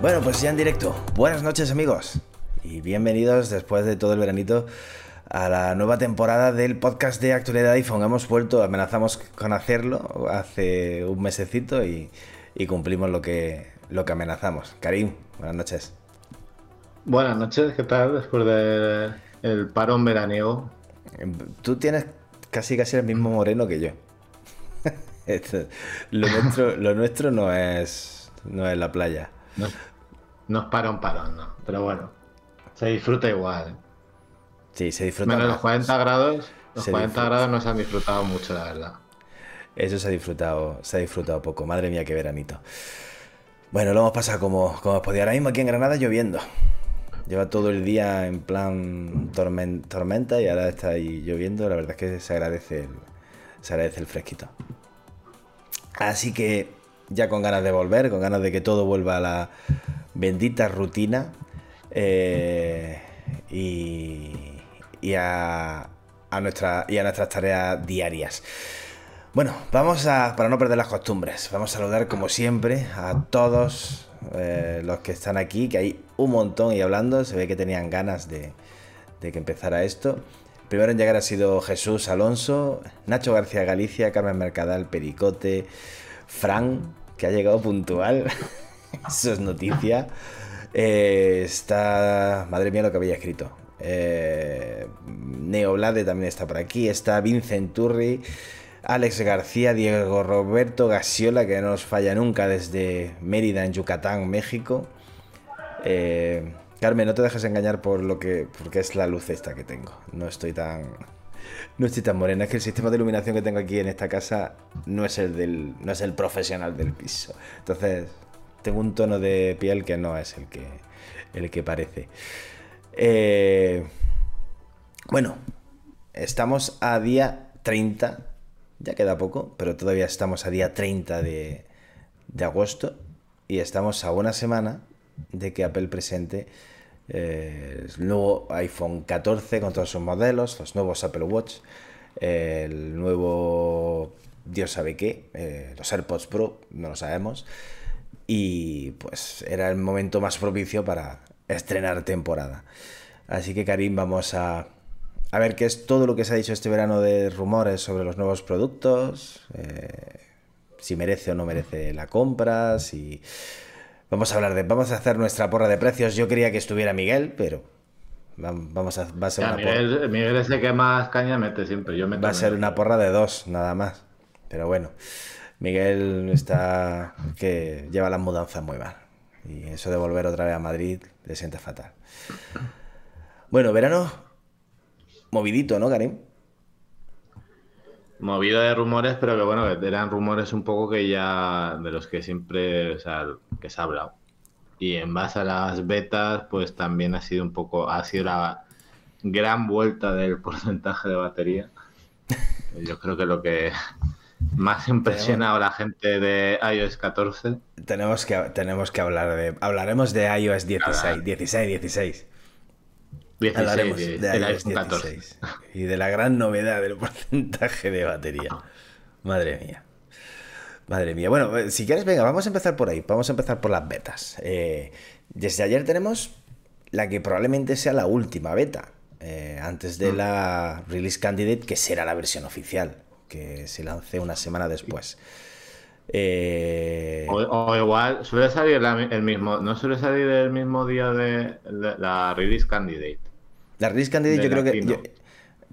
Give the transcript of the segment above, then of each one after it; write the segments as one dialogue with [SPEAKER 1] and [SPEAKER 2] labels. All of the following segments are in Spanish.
[SPEAKER 1] Bueno, pues ya en directo. Buenas noches amigos y bienvenidos después de todo el veranito a la nueva temporada del podcast de actualidad iPhone. Hemos vuelto, amenazamos con hacerlo hace un mesecito y, cumplimos lo que, lo que amenazamos. Karim, buenas noches.
[SPEAKER 2] Buenas noches, ¿qué tal después del parón veraniego?
[SPEAKER 1] Tú tienes casi casi el mismo moreno que yo. lo, nuestro, lo nuestro no es, no es la playa.
[SPEAKER 2] No, es parón, parón, no. Pero bueno, se disfruta igual.
[SPEAKER 1] Sí, se disfruta.
[SPEAKER 2] Menos los 40 grados, los 40 grados no se han disfrutado mucho, la verdad.
[SPEAKER 1] Eso se ha disfrutado, se ha disfrutado poco. Madre mía, qué veranito. Bueno, lo hemos pasado como, como podía. Ahora mismo aquí en Granada lloviendo. Lleva todo el día en plan tormenta y ahora está ahí lloviendo. La verdad es que se agradece se agradece el fresquito. Así que ya con ganas de volver, con ganas de que todo vuelva a la bendita rutina eh, y, a, nuestra, y a nuestras tareas diarias. Bueno, vamos a, para no perder las costumbres, vamos a saludar como siempre a todos eh, los que están aquí, que hay un montón y hablando, se ve que tenían ganas de, de que empezara esto. Primero en llegar ha sido Jesús Alonso, Nacho García Galicia, Carmen Mercadal, Pericote, Fran, que ha llegado puntual. Eso es noticia. Eh, está. Madre mía lo que había escrito. Eh, Neoblade también está por aquí. Está Vincent Turri. Alex García, Diego Roberto Gasiola, que no nos falla nunca desde Mérida, en Yucatán, México. Eh, Carmen, no te dejes engañar por lo que. porque es la luz esta que tengo. No estoy tan. No estoy tan morena, es que el sistema de iluminación que tengo aquí en esta casa no es el del. no es el profesional del piso. Entonces, tengo un tono de piel que no es el que. el que parece. Eh, bueno, estamos a día 30. Ya queda poco, pero todavía estamos a día 30 de, agosto. Y estamos a una semana de que Apple presente eh, el nuevo iPhone 14 con todos sus modelos, los nuevos Apple Watch, el nuevo Dios sabe qué, eh, los AirPods Pro, no lo sabemos. Y pues era el momento más propicio para estrenar temporada. Así que Karim, vamos a, a ver qué es todo lo que se ha dicho este verano de rumores sobre los nuevos productos, eh, si merece o no merece la compra, si Vamos a hablar de. Vamos a hacer nuestra porra de precios. Yo quería que estuviera Miguel, pero. Vamos a, va a ser una
[SPEAKER 2] Miguel, porra. Miguel es el que más caña mete siempre. Yo
[SPEAKER 1] va a ser una porra de dos, nada más. Pero bueno, Miguel está. que lleva las mudanzas muy mal. Y eso de volver otra vez a Madrid le siente fatal. Bueno, verano. Movidito, ¿no, Karim?
[SPEAKER 2] Movida de rumores, pero que bueno, eran rumores un poco que ya de los que siempre, o sea, que se ha hablado. Y en base a las betas, pues también ha sido un poco, ha sido la gran vuelta del porcentaje de batería. Yo creo que lo que más impresiona a la gente de iOS 14.
[SPEAKER 1] Tenemos que, tenemos que hablar de, hablaremos de iOS 16, 16, 16.
[SPEAKER 2] 16, Hablaremos de, iOS 16
[SPEAKER 1] y de la gran novedad del porcentaje de batería. Madre mía. Madre mía. Bueno, eh, si quieres, venga, vamos a empezar por ahí. Vamos a empezar por las betas. Eh, desde ayer tenemos la que probablemente sea la última beta. Eh, antes de mm. la Release Candidate, que será la versión oficial, que se lance una semana después.
[SPEAKER 2] O, igual, suele salir el mismo, no suele salir el mismo día de la Release Candidate.
[SPEAKER 1] La release candidate yo creo que...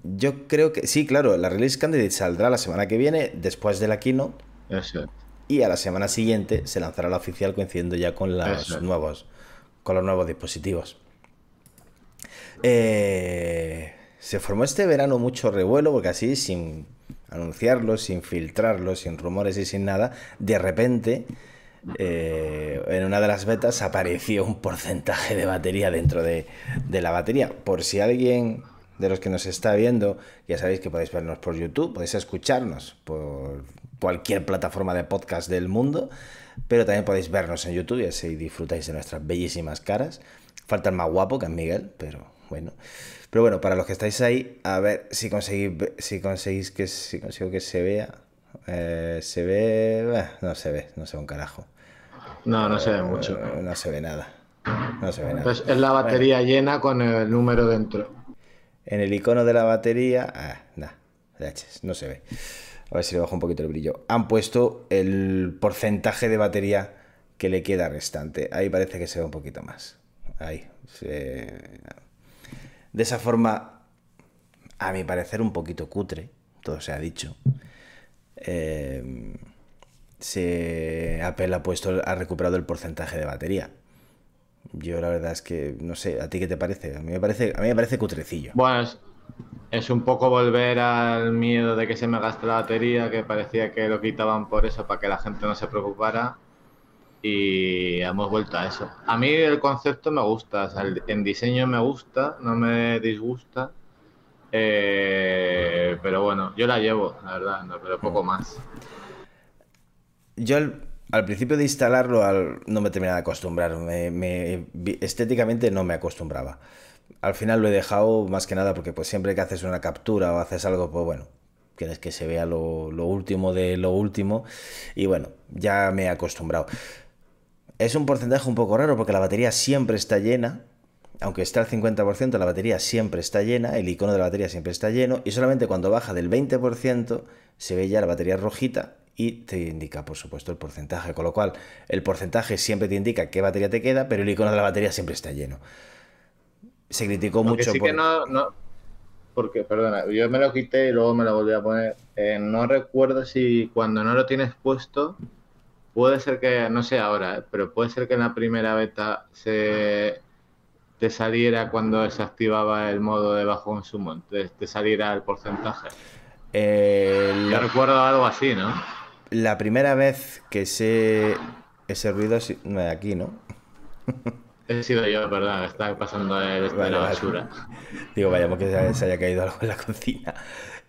[SPEAKER 1] Yo, creo que... Sí, claro, la release candidate saldrá la semana que viene, después de la keynote.
[SPEAKER 2] Eso.
[SPEAKER 1] Y a la semana siguiente se lanzará la oficial coincidiendo ya con los nuevos con los nuevos dispositivos. Eh, se formó este verano mucho revuelo porque así, sin anunciarlo, sin filtrarlo, sin rumores y sin nada, de repente eh, en una de las betas apareció un porcentaje de batería dentro de, la batería. Por si alguien de los que nos está viendo, ya sabéis que podéis vernos por YouTube, podéis escucharnos por, cualquier plataforma de podcast del mundo, pero también podéis vernos en YouTube y así disfrutáis de nuestras bellísimas caras. Falta el más guapo que es Miguel, pero bueno. Pero bueno, para los que estáis ahí, a ver si conseguís, si conseguís que, si consigo que se vea. Eh, se ve. no se ve, no se ve un carajo.
[SPEAKER 2] No, no se ve mucho.
[SPEAKER 1] Eh, no se ve nada. No se ve nada.
[SPEAKER 2] Pues es la batería llena con el número dentro.
[SPEAKER 1] En el icono de la batería. Ah, nada, no se ve. A ver si le bajo un poquito el brillo. Han puesto el porcentaje de batería que le queda restante. Ahí parece que se ve un poquito más. Ahí. De esa forma, a mi parecer, un poquito cutre. Todo se ha dicho. Eh, Apple ha puesto, ha recuperado el porcentaje de batería. Yo la verdad es que no sé, ¿a ti qué te parece? A mí me parece, a mí me parece cutrecillo.
[SPEAKER 2] Bueno, es, un poco volver al miedo de que se me gaste la batería, que parecía que lo quitaban por eso, para que la gente no se preocupara. Y hemos vuelto a eso. A mí el concepto me gusta, en diseño me gusta, no me disgusta. Eh, pero bueno, yo la llevo, la verdad, pero poco mm. más.
[SPEAKER 1] Yo al, principio de instalarlo no me terminaba de acostumbrar. estéticamente no me acostumbraba. Al final lo he dejado más que nada porque pues siempre que haces una captura o haces algo, pues bueno, quieres que se vea lo, último de lo último. Y bueno, ya me he acostumbrado. Es un porcentaje un poco raro porque la batería siempre está llena. Aunque está al 50%, la batería siempre está llena, el icono de la batería siempre está lleno, y solamente cuando baja del 20% se ve ya la batería rojita y te indica, por supuesto, el porcentaje. Con lo cual, el porcentaje siempre te indica qué batería te queda, pero el icono de la batería siempre está lleno. Se criticó mucho.
[SPEAKER 2] Sí que no, no, porque, perdona, yo me lo quité y luego me lo volví a poner. Eh, no recuerdo si cuando no lo tienes puesto, puede ser que, no sé ahora, eh, pero puede ser que en la primera beta se te saliera cuando se activaba el modo de bajo consumo, te, te saliera el porcentaje.
[SPEAKER 1] Eh,
[SPEAKER 2] yo recuerdo algo así, ¿no?
[SPEAKER 1] La primera vez que ese, ese ruido no es aquí, ¿no?
[SPEAKER 2] He sido yo, perdón, está pasando el, de la basura.
[SPEAKER 1] Digo, vayamos que se haya caído algo en la cocina.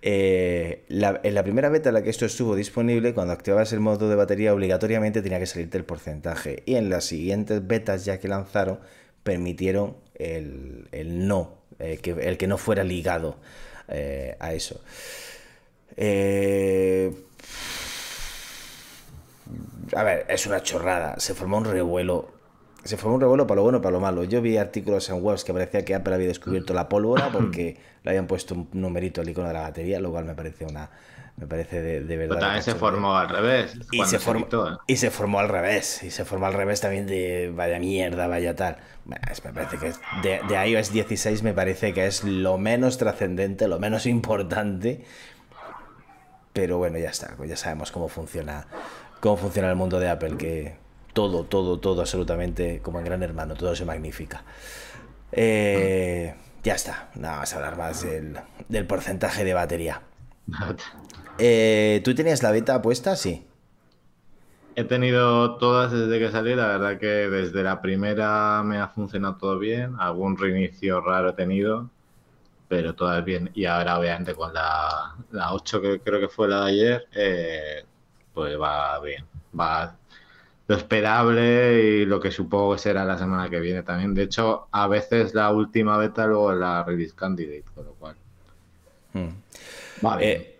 [SPEAKER 1] Eh, en la primera beta en la que esto estuvo disponible, cuando activabas el modo de batería, obligatoriamente tenía que salirte el porcentaje. Y en las siguientes betas ya que lanzaron, permitieron el, no, eh, que, el que no fuera ligado eh, a eso. A ver, es una chorrada. Se formó un revuelo. Se formó un revuelo para lo bueno y para lo malo. Yo vi artículos en webs que parecía que Apple había descubierto la pólvora porque le habían puesto un numerito al icono de la batería, lo cual me parece una. Me parece de, verdad. Pero
[SPEAKER 2] también se formó al revés.
[SPEAKER 1] Y se, formó, ¿eh? y se formó al revés. Y se formó al revés también de vaya mierda, vaya tal. me parece que de, de iOS 16 me parece que es lo menos trascendente, lo menos importante. Pero bueno, ya está. Ya sabemos cómo funciona cómo funciona el mundo de Apple, que todo, todo, todo, absolutamente, como en Gran Hermano, todo se magnifica. Eh, ya está, nada más hablar más del, porcentaje de batería. Eh, ¿Tú tenías la beta puesta? Sí.
[SPEAKER 2] He tenido todas desde que salí, la verdad que desde la primera me ha funcionado todo bien, algún reinicio raro he tenido, pero todas bien. Y ahora obviamente con la, la 8 que creo que fue la de ayer, eh, pues va bien, va lo esperable y lo que supongo que será la semana que viene también. De hecho, a veces la última beta luego la release candidate, con lo cual.
[SPEAKER 1] Hmm. Va bien. Eh,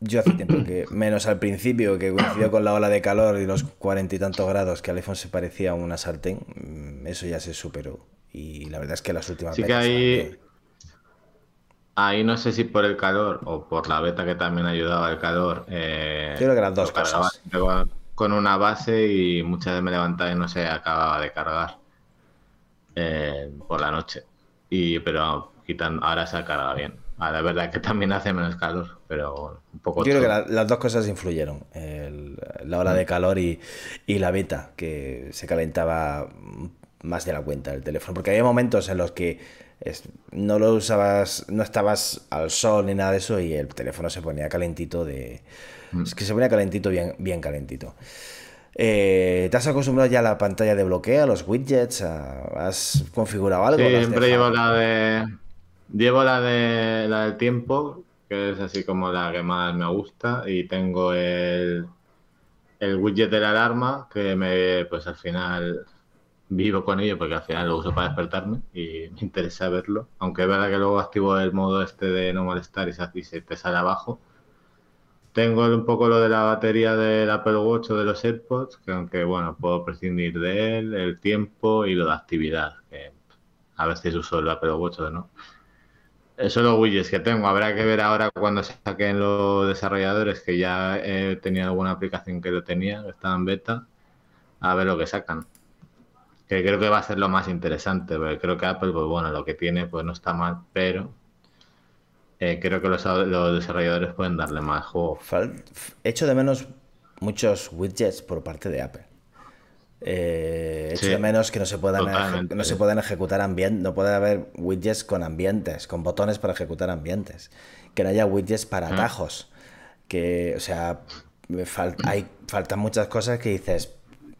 [SPEAKER 1] yo hace tiempo que, menos al principio, que coincidió con la ola de calor y los cuarenta y tantos grados, que al iPhone se parecía a una sartén, mm, eso ya se superó. Y la verdad es que las últimas
[SPEAKER 2] sí que hay, Ahí no sé si por el calor o por la beta que también ayudaba el calor. Eh,
[SPEAKER 1] creo que eran dos cosas.
[SPEAKER 2] Con una base y muchas veces me levantaba y no se acababa de cargar eh, por la noche. Y pero quitan, ahora se ha cargado bien. la verdad que también hace menos calor, pero un poco.
[SPEAKER 1] Yo creo que las dos cosas influyeron. la ola de mm. calor y, y la beta, que se calentaba más de la cuenta el teléfono. Porque había momentos en los que no lo usabas, no estabas al sol ni nada de eso y el teléfono se ponía calentito de... Mm. Es que se ponía calentito, bien, bien calentito. Eh, ¿Te has acostumbrado ya a la pantalla de bloqueo, a los widgets? ¿Has configurado algo?
[SPEAKER 2] Sí, siempre llevo la de... Llevo la de la del tiempo, que es así como la que más me gusta, y tengo el, el widget de la alarma, que me, pues al final vivo con ello porque al final lo uso para despertarme y me interesa verlo. Aunque es verdad que luego activo el modo este de no molestar y se, te sale abajo. Tengo un poco lo de la batería del Apple Watch o de los AirPods, que aunque bueno, puedo prescindir de él, el tiempo y lo de actividad, que a veces uso el Apple Watch o no. Eso son los widgets que tengo. Habrá que ver ahora cuando saquen los desarrolladores, que ya he tenido alguna aplicación que lo tenía, que estaba en beta, a ver lo que sacan que creo que va a ser lo más interesante, porque creo que Apple, pues bueno, lo que tiene pues no está mal, pero eh, creo que los, desarrolladores pueden darle más juego.
[SPEAKER 1] Echo de menos muchos widgets por parte de Apple. Eh, echo de menos que no se puedan, no se puedan ejecutar ambientes, no puede haber widgets con ambientes, con botones para ejecutar ambientes, que no haya widgets para atajos, que, o sea, hay, faltan muchas cosas que dices, Mm,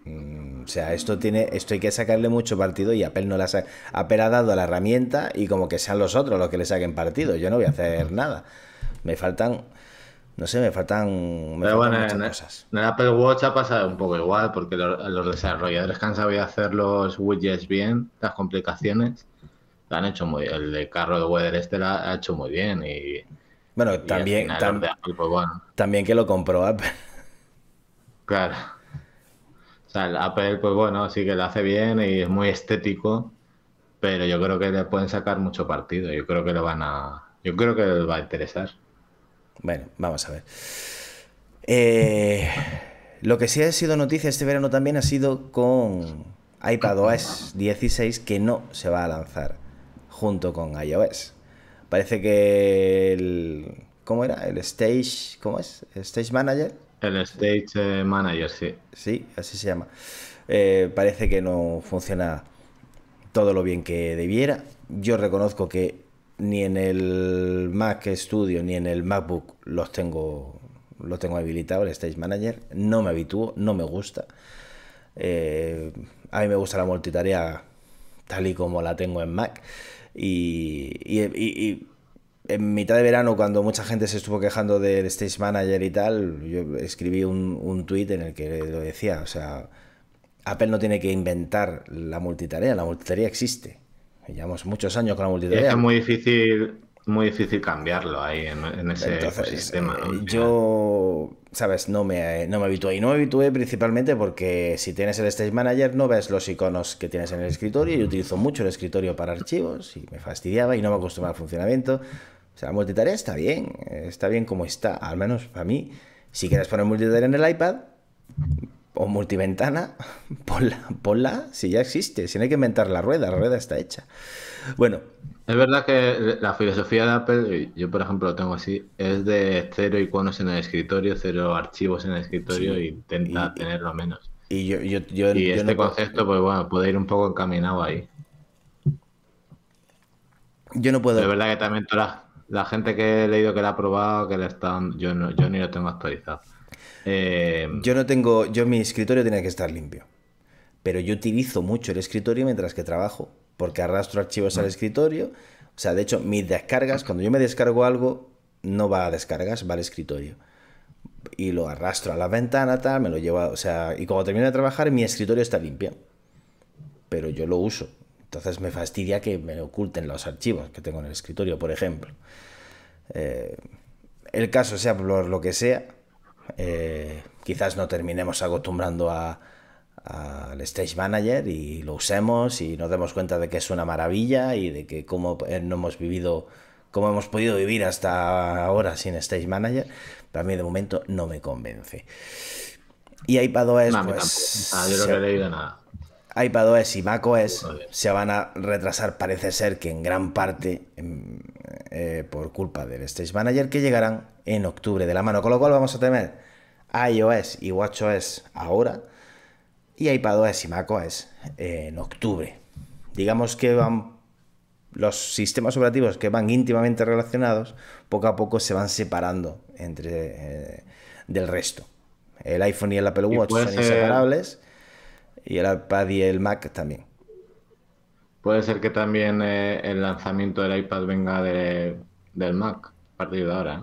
[SPEAKER 1] o sea, esto tiene, esto hay que sacarle mucho partido y Apple no la ha, Apple ha dado la herramienta y como que sean los otros los que le saquen partido. Yo no voy a hacer nada. Me faltan, no sé, me faltan,
[SPEAKER 2] Pero bueno, muchas en, cosas. En el Apple Watch ha pasado un poco igual porque los, desarrolladores que han sabido hacer los widgets bien, las complicaciones, lo han hecho muy bien. El de carro de weather este lo ha hecho muy bien y
[SPEAKER 1] bueno, también, pues también que lo compró Apple.
[SPEAKER 2] Claro sea, el Apple, pues bueno, sí que lo hace bien y es muy estético, pero yo creo que le pueden sacar mucho partido. Yo creo que lo van a. Yo creo que les va a interesar.
[SPEAKER 1] Bueno, vamos a ver. Eh, lo que sí ha sido noticia este verano también ha sido con iPadOS 16 que no se va a lanzar junto con iOS. Parece que el. ¿Cómo era? El Stage. ¿Cómo es? ¿El Stage Manager
[SPEAKER 2] el Stage eh, Manager, sí.
[SPEAKER 1] Sí, así se llama. Eh, parece que no funciona todo lo bien que debiera. Yo reconozco que ni en el Mac Studio ni en el MacBook los tengo, los tengo habilitado, el Stage Manager. No me habitúo, no me gusta. Eh, a mí me gusta la multitarea tal y como la tengo en Mac. y en mitad de verano, cuando mucha gente se estuvo quejando del Stage Manager y tal, yo escribí un, un tuit en el que lo decía, o sea, Apple no tiene que inventar la multitarea, la multitarea existe. Llevamos muchos años con la multitarea.
[SPEAKER 2] Es muy difícil, muy difícil cambiarlo ahí en, ese sistema.
[SPEAKER 1] Eh, yo, sabes, no me, no me habitué. Y no me habitué principalmente porque si tienes el Stage Manager no ves los iconos que tienes en el escritorio. Yo utilizo mucho el escritorio para archivos y me fastidiaba y no me acostumbraba al funcionamiento. O sea, la multitarea está bien, está bien como está, al menos para mí. Si quieres poner multitarea en el iPad o multiventana, ponla, ponla si ya existe, si no hay que inventar la rueda, la rueda está hecha. Bueno.
[SPEAKER 2] Es verdad que la filosofía de Apple, yo por ejemplo lo tengo así, es de cero iconos en el escritorio, cero archivos en el escritorio e intenta tenerlo menos.
[SPEAKER 1] Y, yo, yo, yo,
[SPEAKER 2] y este concepto, pues bueno, puede ir un poco encaminado ahí.
[SPEAKER 1] Yo no puedo.
[SPEAKER 2] Es verdad que también todas la gente que he leído que la ha probado, que le están, yo no, yo ni lo tengo actualizado.
[SPEAKER 1] Eh, yo no tengo, yo mi escritorio tiene que estar limpio, pero yo utilizo mucho el escritorio mientras que trabajo, porque arrastro archivos al mm. escritorio. O sea, de hecho, mis descargas, cuando yo me descargo algo, no va a descargas, va al escritorio. Y lo arrastro a la ventana, tal, me lo llevo, o sea, y cuando termino de trabajar, mi escritorio está limpio. Pero yo lo uso. Entonces me fastidia que me oculten los archivos que tengo en el escritorio, por ejemplo. Eh, el caso sea por lo que sea, eh, quizás no terminemos acostumbrando al Stage Manager y lo usemos y nos demos cuenta de que es una maravilla y de que cómo eh, no hemos vivido, cómo hemos podido vivir hasta ahora sin Stage Manager, pero a mí de momento no me convence. Y iPadOS, pues...
[SPEAKER 2] Ah, yo no he leído nada
[SPEAKER 1] iPadOS y macOS se van a retrasar, parece ser que en gran parte eh, por culpa del Stage Manager, que llegarán en octubre de la mano. Con lo cual vamos a tener iOS y WatchOS ahora y iPadOS y macOS en octubre. Digamos que van los sistemas operativos que van íntimamente relacionados, poco a poco se van separando entre eh, del resto. El iPhone y el Apple Watch son inseparables y el iPad y el Mac también.
[SPEAKER 2] Puede ser que también eh, el lanzamiento del iPad venga del Mac. a partir de ahora. ¿eh?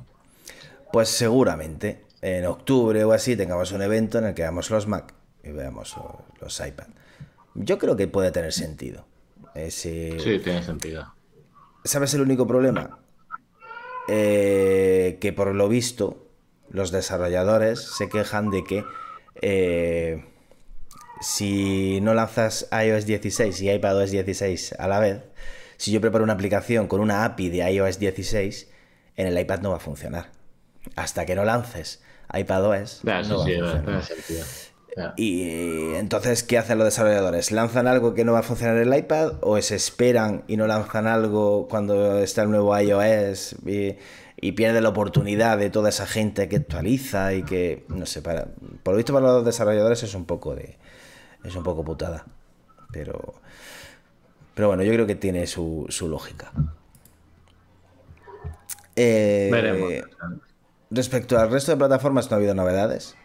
[SPEAKER 1] Pues seguramente en octubre o así tengamos un evento en el que veamos los Mac y veamos los, iPad. Yo creo que puede tener sentido.
[SPEAKER 2] Sí, tiene sentido.
[SPEAKER 1] ¿Sabes el único problema? Eh, que por lo visto los desarrolladores se quejan de que eh, si no lanzas iOS 16 y iPadOS 16 a la vez, si yo preparo una aplicación con una API de iOS 16, en el iPad no va a funcionar. Hasta que no lances iPadOS. no Y entonces, ¿qué hacen los desarrolladores? ¿Lanzan algo que no va a funcionar en el iPad o se esperan y no lanzan algo cuando está el nuevo iOS y, y pierde la oportunidad de toda esa gente que actualiza y que, no sé, para, por lo visto para los desarrolladores es un poco de, es un poco putada. Pero, pero bueno, yo creo que tiene su, su lógica. Eh, Veremos. Respecto al resto de plataformas, no ha habido novedades.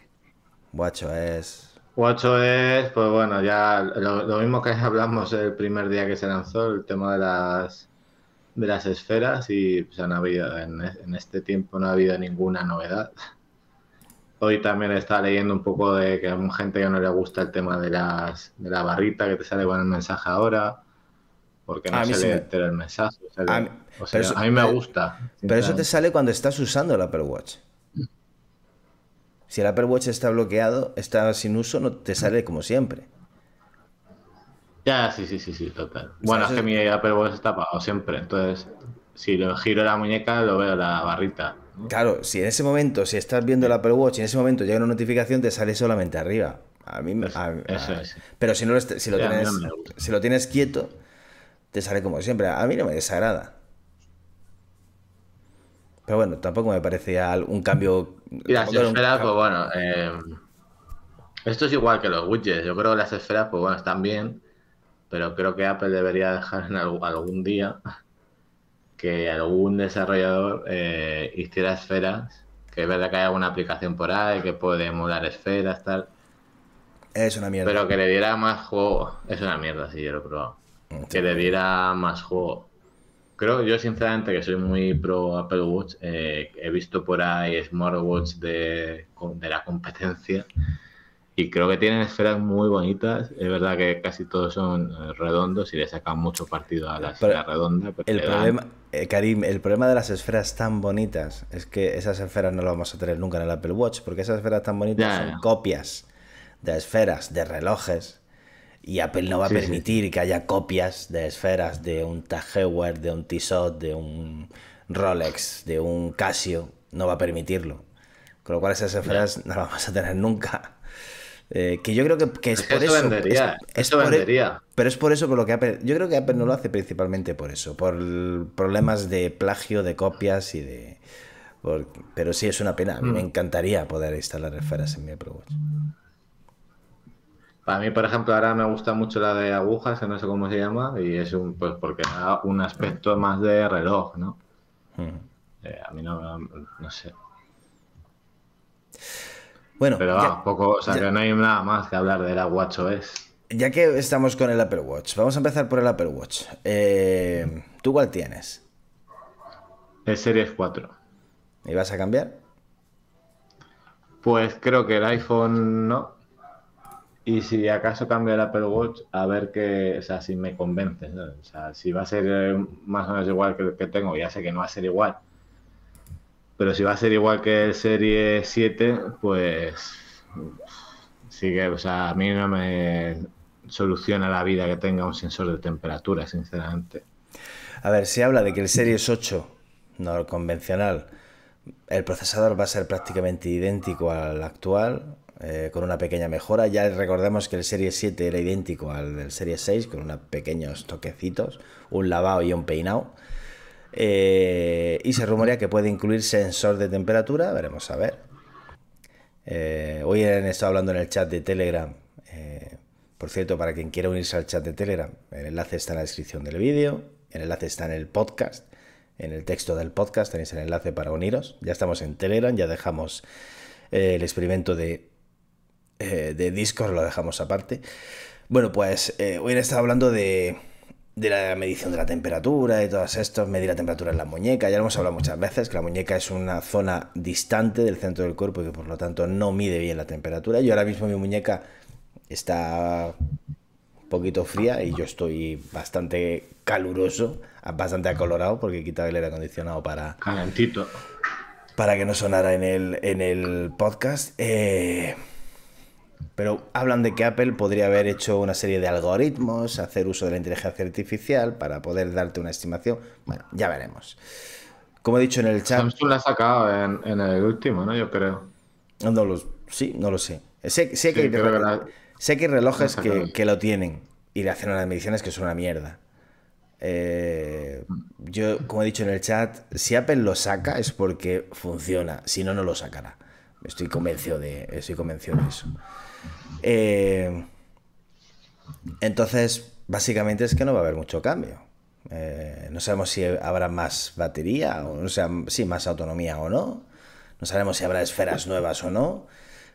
[SPEAKER 1] WatchOS.
[SPEAKER 2] WatchOS, pues bueno, ya lo, mismo que hablamos el primer día que se lanzó, el tema de las de las esferas y pues, han habido, en, en, este tiempo no ha habido ninguna novedad. Hoy también está leyendo un poco de que a gente que no le gusta el tema de las de la barrita que te sale con el mensaje ahora, porque no se le entera el mensaje. a, mí, a mí me gusta.
[SPEAKER 1] Pero eso te sale cuando estás usando el Apple Watch. Si el Apple Watch está bloqueado, está sin uso, no te sale como siempre.
[SPEAKER 2] Ya, sí, sí, sí, sí, total. Bueno, es que mi Apple Watch está apagado siempre, entonces si lo giro la muñeca lo veo la barrita.
[SPEAKER 1] Claro, si en ese momento, si estás viendo el Apple Watch y en ese momento llega una notificación, te sale solamente arriba. A mí, eso es. Pero si, no lo, si, lo tienes, si lo tienes quieto, te sale como siempre. A mí no me desagrada. Pero bueno, tampoco me parecía un cambio.
[SPEAKER 2] Y las esferas, pues bueno, eh, esto es igual que los widgets. Yo creo que las esferas, pues bueno, están bien, pero creo que Apple debería dejar en algún, día que algún desarrollador eh, hiciera esferas. Que es verdad que hay alguna aplicación por ahí que puede emular esferas, tal.
[SPEAKER 1] Es una mierda.
[SPEAKER 2] Pero que le diera más juego. Es una mierda, sí, yo lo he probado. Mm, que le diera más juego creo, yo sinceramente que soy muy pro Apple Watch, eh, he visto por ahí smartwatch de, de la competencia y creo que tienen esferas muy bonitas. Es verdad que casi todos son eh, redondos y le sacan mucho partido a la esfera redonda.
[SPEAKER 1] el problema, eh, Karim, el problema de las esferas tan bonitas es que esas esferas no las vamos a tener nunca en el Apple Watch porque esas esferas tan bonitas son copias de esferas de relojes y Apple no va a permitir que haya copias de esferas de un Tag Heuer, de un Tissot, de un Rolex, de un Casio. No va a permitirlo. Con lo cual esas esferas no las vamos a tener nunca. Eh, que yo creo que, es, por eso.
[SPEAKER 2] Vendería, eso vendería.
[SPEAKER 1] pero es por eso por lo que Apple. Yo creo que Apple no lo hace principalmente por eso. Por problemas de plagio, de copias y de. pero sí es una pena. A mí me mm. encantaría poder instalar esferas en mi Apple Watch.
[SPEAKER 2] A mí, por ejemplo, ahora me gusta mucho la de agujas, que no sé cómo se llama, y es un, pues porque da un aspecto más de reloj, ¿no? Eh, a mí no, no sé.
[SPEAKER 1] Bueno,
[SPEAKER 2] pero poco, o sea, que no hay nada más que hablar de la WatchOS.
[SPEAKER 1] Ya que estamos con el Apple Watch, vamos a empezar por el Apple Watch. Eh, ¿Tú cuál tienes?
[SPEAKER 2] El Series 4.
[SPEAKER 1] ¿Y vas a cambiar?
[SPEAKER 2] Pues creo que el iPhone no, y si acaso cambio el Apple Watch, a ver qué, o sea, si me convence. O sea, si va a ser eh, más o menos igual que el que tengo, ya sé que no va a ser igual. Pero si va a ser igual que el Serie 7, pues sí que, o sea, a mí no me soluciona la vida que tenga un sensor de temperatura, sinceramente.
[SPEAKER 1] A ver, se habla de que el Series 8, no convencional, el procesador va a ser prácticamente idéntico al actual, eh, con una pequeña mejora. Ya recordemos que el Serie 7 era idéntico al del Serie 6, con unos pequeños toquecitos, un lavado y un peinado. Eh, y se rumorea que puede incluir sensor de temperatura, veremos a ver. Eh, hoy han estado hablando en el chat de Telegram. por cierto, para quien quiera unirse al chat de Telegram, el enlace está en la descripción del vídeo, el enlace está en el podcast, en el texto del podcast tenéis el enlace para uniros. Ya estamos en Telegram, ya dejamos el experimento de eh, de Discord lo dejamos aparte. Bueno, pues eh, hoy he estado hablando de, de la medición de la temperatura y todas estos, medir la temperatura en la muñeca. Ya lo hemos hablado muchas veces, que la muñeca es una zona distante del centro del cuerpo y que por lo tanto no mide bien la temperatura. Yo ahora mismo mi muñeca está un poquito fría y yo estoy bastante caluroso, bastante acolorado porque he quitado el aire acondicionado para...
[SPEAKER 2] Calentito.
[SPEAKER 1] Para que no sonara en el, en el podcast. Eh, pero hablan de que Apple podría haber hecho una serie de algoritmos, hacer uso de la inteligencia artificial para poder darte una estimación. Bueno, ya veremos. Como he dicho en el chat.
[SPEAKER 2] Samsung la ha sacado en, el último, ¿no? Yo creo.
[SPEAKER 1] No lo, sí, no lo sé. Sé, que, hay, relojes que, lo tienen y le hacen unas mediciones que son una mierda. Eh, yo, como he dicho en el chat, si Apple lo saca es porque funciona, si no, no lo sacará. Estoy convencido de, estoy convencido de eso. Eh, entonces, básicamente es que no va a haber mucho cambio. Eh, no sabemos si habrá más batería, o no sea, sí, más autonomía o no. No sabemos si habrá esferas nuevas o no.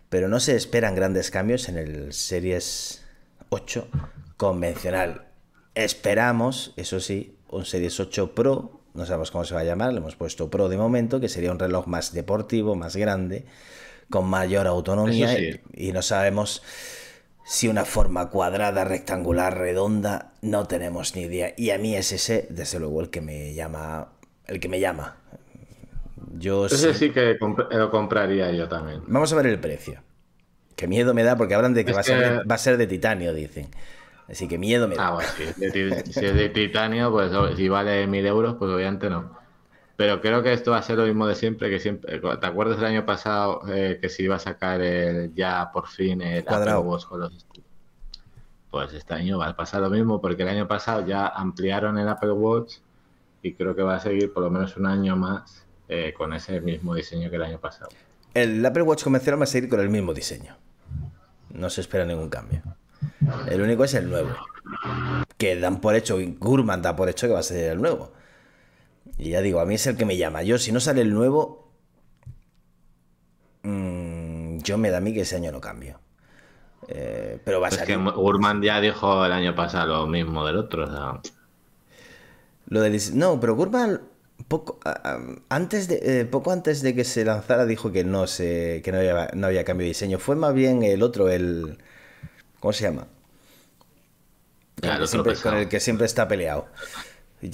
[SPEAKER 1] Pero no se esperan grandes cambios en el Series 8 convencional. Esperamos, eso sí, un Series 8 Pro. No sabemos cómo se va a llamar, le hemos puesto Pro de momento, que sería un reloj más deportivo, más grande con mayor autonomía y, no sabemos si una forma cuadrada, rectangular, redonda, no tenemos ni idea. Y a mí es ese, desde luego, el que me llama, el que me llama.
[SPEAKER 2] Yo ese sí, que lo compraría yo también.
[SPEAKER 1] Vamos a ver el precio. Qué miedo me da porque hablan de que, va, A ser de, va a ser de titanio, dicen. Así que miedo me da.
[SPEAKER 2] Ah, bueno, si es de, titanio, pues si vale mil euros, pues obviamente no. Pero creo que esto va a ser lo mismo de siempre, que siempre. ¿Te acuerdas del año pasado eh, que se iba a sacar el, ya por fin el Apple Watch con los Pues este año va a pasar lo mismo, porque el año pasado ya ampliaron el Apple Watch y creo que va a seguir por lo menos un año más eh, con ese mismo diseño que el año pasado.
[SPEAKER 1] El Apple Watch convencional va a seguir con el mismo diseño. No se espera ningún cambio. El único es el nuevo. Que dan por hecho, Gurman da por hecho que va a ser el nuevo. Y ya digo, a mí es el que me llama. Yo, si no sale el nuevo, mm, yo me da a mí que ese año no cambio. Eh, pero va a
[SPEAKER 2] ser. que Gurman ya dijo el año pasado lo mismo del otro.
[SPEAKER 1] Lo del, no, pero Gurman poco antes de eh, poco antes de que se lanzara dijo que no se que no había, no había cambio de diseño. Fue más bien el otro, el ¿cómo se llama? con el que siempre está peleado.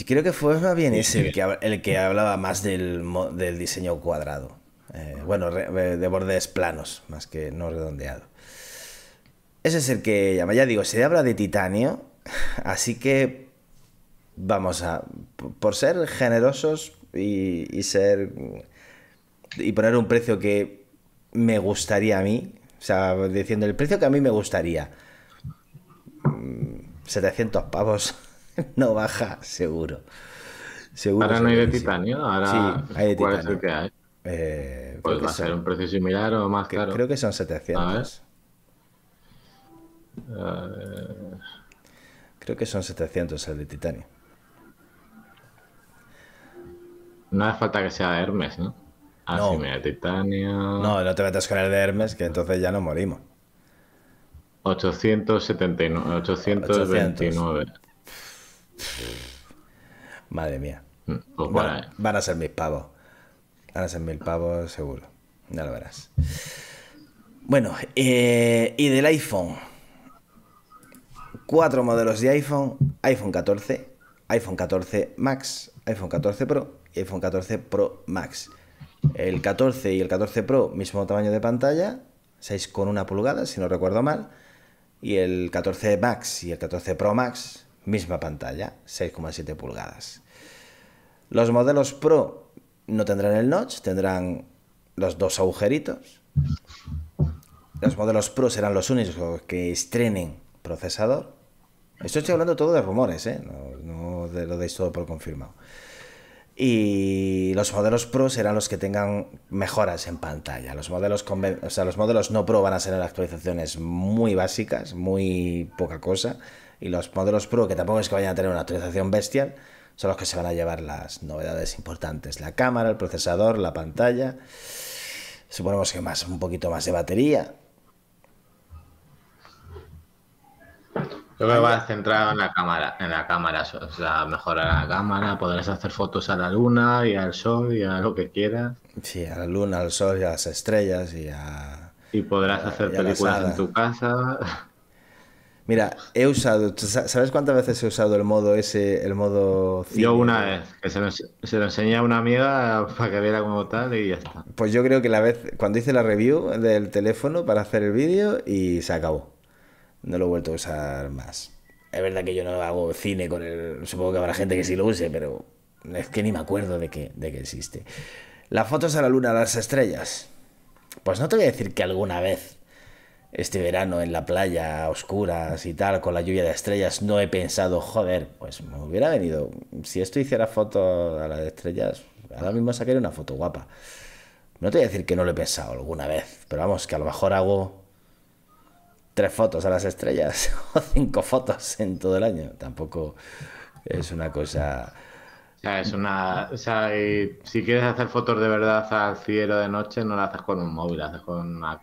[SPEAKER 1] Creo que fue más bien ese el que, el que hablaba más del, del diseño cuadrado. Eh, bueno, de bordes planos, más que no redondeado. Ese es el que llama. Ya digo, se habla de titanio, así que vamos a. Por ser generosos y, y ser. y poner un precio que me gustaría a mí, o sea, diciendo el precio que a mí me gustaría. 700 mm, pavos no baja, seguro.
[SPEAKER 2] seguro ahora no hay de titanio, ahora sí, hay de ¿cuál es el que hay? Eh, pues va a ser un precio similar o más caro.
[SPEAKER 1] Creo que son 700. Creo que son 700 el de titanio.
[SPEAKER 2] No hace falta que sea de Hermes, ¿no? Ah, no. sí, de titanio.
[SPEAKER 1] No, no te metas con el de Hermes, que entonces ya no morimos.
[SPEAKER 2] 879, 829.
[SPEAKER 1] Madre mía. Mm, pues van a ser mis pavos. Van a ser mil pavos, seguro. Ya lo verás. Bueno, eh, y del iPhone. Cuatro modelos de iPhone. iPhone 14, iPhone 14 Max, iPhone 14 Pro y iPhone 14 Pro Max. El 14 y el 14 Pro, mismo tamaño de pantalla, 6,1 pulgadas, si no recuerdo mal. Y el 14 Max y el 14 Pro Max, misma pantalla, 6,7 pulgadas. Los modelos Pro no tendrán el notch, tendrán los dos agujeritos. Los modelos Pro serán los únicos que estrenen procesador. Esto estoy hablando todo de rumores, ¿eh? no, lo deis todo por confirmado. Y los modelos Pro serán los que tengan mejoras en pantalla. Los modelos, o sea, los modelos no Pro van a ser actualizaciones muy básicas, muy poca cosa y los modelos Pro, que tampoco es que vayan a tener una actualización bestial, son los que se van a llevar las novedades importantes. La cámara, el procesador, la pantalla. Suponemos que más, un poquito más de batería.
[SPEAKER 2] Yo creo que vas centrado en la cámara, en la cámara, o sea, mejorar la cámara, podrás hacer fotos a la luna y al sol y a lo que quieras.
[SPEAKER 1] Sí, a la luna, al sol y a las estrellas y a...
[SPEAKER 2] Y podrás hacer películas en tu casa.
[SPEAKER 1] Mira, he usado, ¿sabes cuántas veces he usado el modo ese, el modo
[SPEAKER 2] Yo una vez, que se lo, se lo, enseñé a una amiga para que viera como tal y ya está.
[SPEAKER 1] Pues yo creo que la vez, cuando hice la review del teléfono para hacer el vídeo y se acabó. No lo he vuelto a usar más. Es verdad que yo no hago cine con el. Supongo que habrá gente que sí lo use, pero es que ni me acuerdo de que, de que existe. Las fotos a la luna, a las estrellas. Pues no te voy a decir que alguna vez, este verano en la playa, a oscuras y tal, con la lluvia de estrellas, no he pensado, joder, pues me hubiera venido. Si esto hiciera fotos a las estrellas, ahora mismo sacaría una foto guapa. No te voy a decir que no lo he pensado alguna vez, pero vamos, que a lo mejor hago tres fotos a las estrellas o cinco fotos en todo el año. Tampoco es una cosa.
[SPEAKER 2] O sea, es una. O sea, si quieres hacer fotos de verdad al cielo de noche, no lo haces con un móvil, lo haces con una.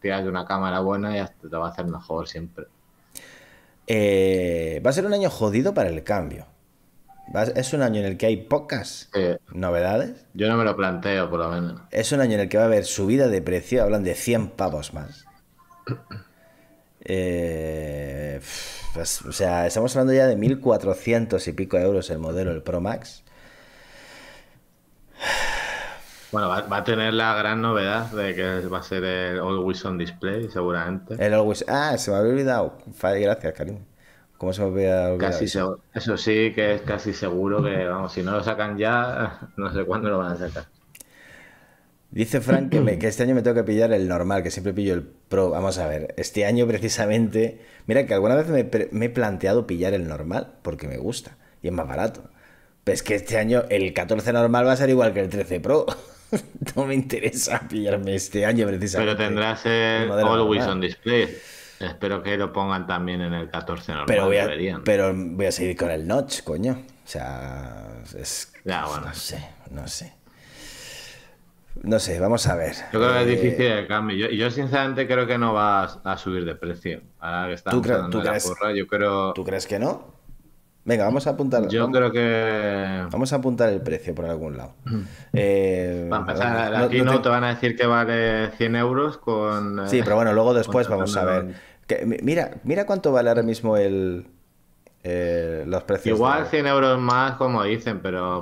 [SPEAKER 2] Tiras de una cámara buena y hasta te va a hacer mejor siempre.
[SPEAKER 1] Eh, va a ser un año jodido para el cambio. Es un año en el que hay pocas novedades.
[SPEAKER 2] Yo no me lo planteo, por lo menos.
[SPEAKER 1] Es un año en el que va a haber subida de precio, hablan de 100 pavos más. Eh, pues, o sea, estamos hablando ya de 1.400 y pico euros el modelo, el Pro Max.
[SPEAKER 2] Bueno, va, a tener la gran novedad de que va a ser el Always On Display, seguramente.
[SPEAKER 1] El Always... Ah, se me había olvidado. Gracias, Karim. ¿Cómo se me había olvidado?
[SPEAKER 2] Casi eso? eso sí, que es casi seguro que, vamos, si no lo sacan ya, no sé cuándo lo van a sacar.
[SPEAKER 1] Dice Frank que, este año me tengo que pillar el normal, que siempre pillo el Pro. Vamos a ver, este año precisamente... Mira que alguna vez me, he planteado pillar el normal, porque me gusta y es más barato. Pero es que este año el 14 normal va a ser igual que el 13 Pro. no me interesa pillarme este año precisamente.
[SPEAKER 2] Pero tendrás el, Always on Display. Espero que lo pongan también en el 14 normal.
[SPEAKER 1] Pero voy a, pero voy a seguir con el notch, coño. O sea, es...
[SPEAKER 2] Ya, bueno.
[SPEAKER 1] No sé, no sé. No sé, vamos a ver.
[SPEAKER 2] Yo creo que es eh, difícil el cambio. Yo, yo, sinceramente creo que no va a, subir de precio. Ahora que ¿Tú, crees, yo creo...
[SPEAKER 1] ¿Tú crees que no? Venga, vamos a apuntar.
[SPEAKER 2] Yo creo que.
[SPEAKER 1] Vamos a apuntar el precio por algún lado.
[SPEAKER 2] Eh, aquí no, te... van a decir que vale 100 euros con.
[SPEAKER 1] Sí, pero bueno, luego después vamos a ver. mira, mira cuánto vale ahora mismo el. Eh, los precios.
[SPEAKER 2] Igual 100 euros más, como dicen, pero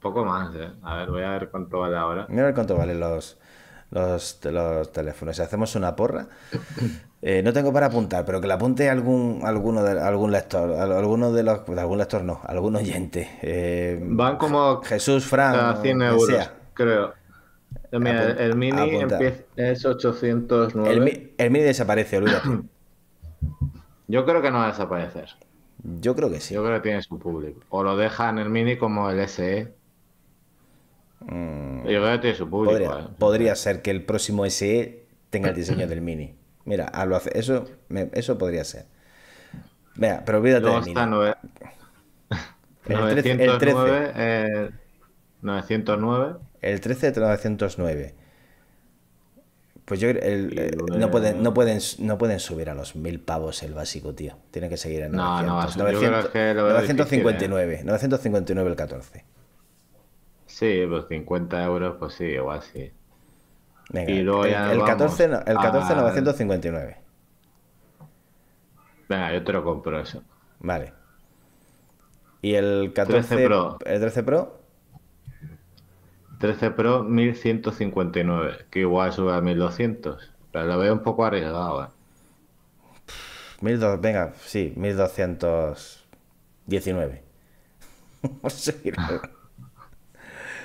[SPEAKER 2] poco más, ¿eh? A ver, voy a ver cuánto vale ahora.
[SPEAKER 1] Voy a ver cuánto valen los, los, los teléfonos. Si hacemos una porra, eh, no tengo para apuntar, pero que la apunte algún, alguno de, algún lector, alguno de los, algún lector no, algún oyente.
[SPEAKER 2] Eh, Van como
[SPEAKER 1] Jesús Fran,
[SPEAKER 2] a 100 euros, creo. el mini es 809.
[SPEAKER 1] El, el, mini desaparece, olvídate.
[SPEAKER 2] Yo creo que no va a desaparecer.
[SPEAKER 1] Yo creo que sí.
[SPEAKER 2] Yo creo que tiene su público. O lo dejan el mini como el SE Mm.
[SPEAKER 1] Podría, ser que el próximo SE tenga el diseño del Mini. Mira, eso, eso podría ser. Mira, pero olvídate del Mini.
[SPEAKER 2] El, 13, el 13. 909.
[SPEAKER 1] El 13 de 909. Pues yo el, no, pueden, no, pueden, no pueden subir a los mil pavos el básico, tío. Tiene que seguir en 900. 959. 959 el 14.
[SPEAKER 2] Sí, pues 50 euros, pues sí, igual sí.
[SPEAKER 1] Venga, el, 14, el 14 959.
[SPEAKER 2] Venga, yo te lo compro eso.
[SPEAKER 1] Vale. ¿Y el 14 13 Pro? ¿El 13 Pro?
[SPEAKER 2] 13 Pro 1159, que igual sube a 1200. Pero lo veo un poco arriesgado, ¿eh?
[SPEAKER 1] 1200, venga, sí, 1219.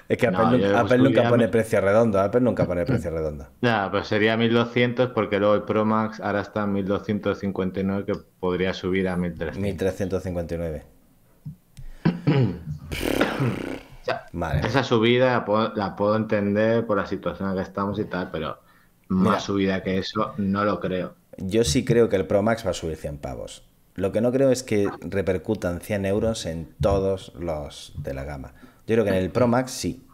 [SPEAKER 1] Es que Apple, nunca pone precio redondo. Apple nunca pone precio redondo.
[SPEAKER 2] Ya, pues sería 1200 porque luego el Pro Max ahora está en 1259 que podría subir a 1300.
[SPEAKER 1] 1359.
[SPEAKER 2] Esa subida la puedo, entender por la situación en la que estamos y tal, pero más subida que eso no lo creo.
[SPEAKER 1] Yo sí creo que el Pro Max va a subir 100 pavos. Lo que no creo es que repercutan 100 euros en todos los de la gama. Yo creo que en el Pro Max sí,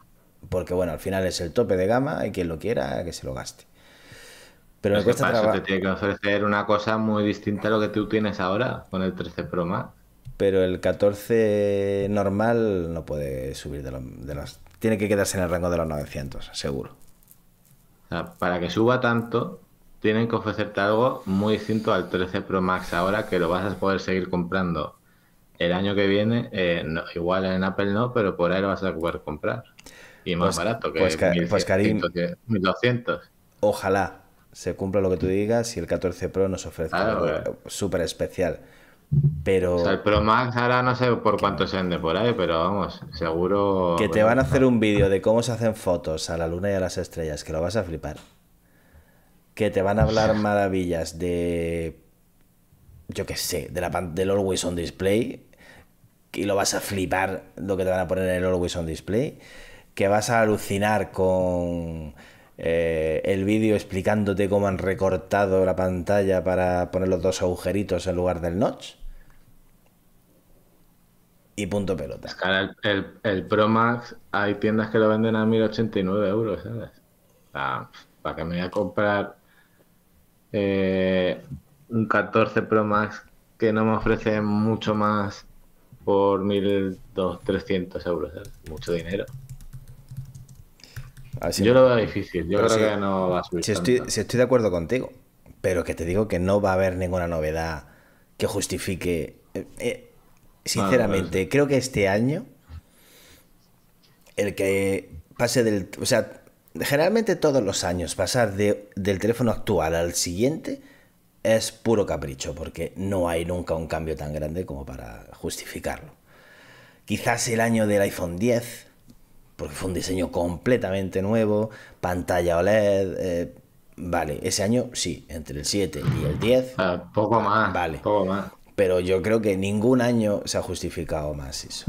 [SPEAKER 1] porque bueno, al final es el tope de gama y quien lo quiera que se lo gaste. Pero me cuesta
[SPEAKER 2] eso te
[SPEAKER 1] trabajo.
[SPEAKER 2] tiene que ofrecer una cosa muy distinta a lo que tú tienes ahora con el 13 Pro Max.
[SPEAKER 1] Pero el 14 normal no puede subir de los, de los- Tiene que quedarse en el rango de los 900, seguro.
[SPEAKER 2] O sea, para que suba tanto, tienen que ofrecerte algo muy distinto al 13 Pro Max ahora, que lo vas a poder seguir comprando el año que viene. eh, no- igual en Apple no, pero por ahí lo vas a poder comprar. Y más
[SPEAKER 1] Pues-
[SPEAKER 2] barato que
[SPEAKER 1] pues, Ca-
[SPEAKER 2] 1100,
[SPEAKER 1] pues, Karim-
[SPEAKER 2] 1200.
[SPEAKER 1] Ojalá se cumpla lo que tú digas y el 14 Pro nos ofrezca
[SPEAKER 2] Claro,
[SPEAKER 1] algo súper especial. Pero
[SPEAKER 2] O sea, el Pro Max ahora no sé por cuánto se vende por ahí, pero vamos, seguro.
[SPEAKER 1] que te van a hacer un vídeo de cómo se hacen fotos a la luna y a las estrellas, que lo vas a flipar. Que te van a hablar maravillas de. Yo qué sé, de la, del Always on Display. Y lo vas a flipar lo que te van a poner en el Always on Display. Que vas a alucinar con eh, el vídeo explicándote cómo han recortado la pantalla para poner los dos agujeritos en lugar del notch. Y punto pelota.
[SPEAKER 2] Es que el, el- Pro Max hay tiendas que lo venden a 1089 euros, ¿sabes? Sea, para que me voy a comprar eh, un 14 Pro Max que no me ofrece mucho más por 1200 euros, ¿sabes? Mucho dinero.
[SPEAKER 1] A ver si-
[SPEAKER 2] Yo lo veo difícil, yo
[SPEAKER 1] Pero
[SPEAKER 2] creo
[SPEAKER 1] sí.
[SPEAKER 2] que no va a subir
[SPEAKER 1] Si estoy,
[SPEAKER 2] tanto.
[SPEAKER 1] si estoy de acuerdo contigo, pero que te digo que no va a haber ninguna novedad que justifique. eh, eh, sinceramente, creo que este año el que pase del. O sea, generalmente todos los años pasar de- del teléfono actual al siguiente es puro capricho, porque no hay nunca un cambio tan grande como para justificarlo. Quizás el año del iPhone 10, porque fue un diseño completamente nuevo, pantalla OLED. eh, vale, ese año sí, entre el 7 y el 10,
[SPEAKER 2] O sea, poco más,
[SPEAKER 1] Vale.
[SPEAKER 2] poco más.
[SPEAKER 1] pero yo creo que ningún año se ha justificado más eso.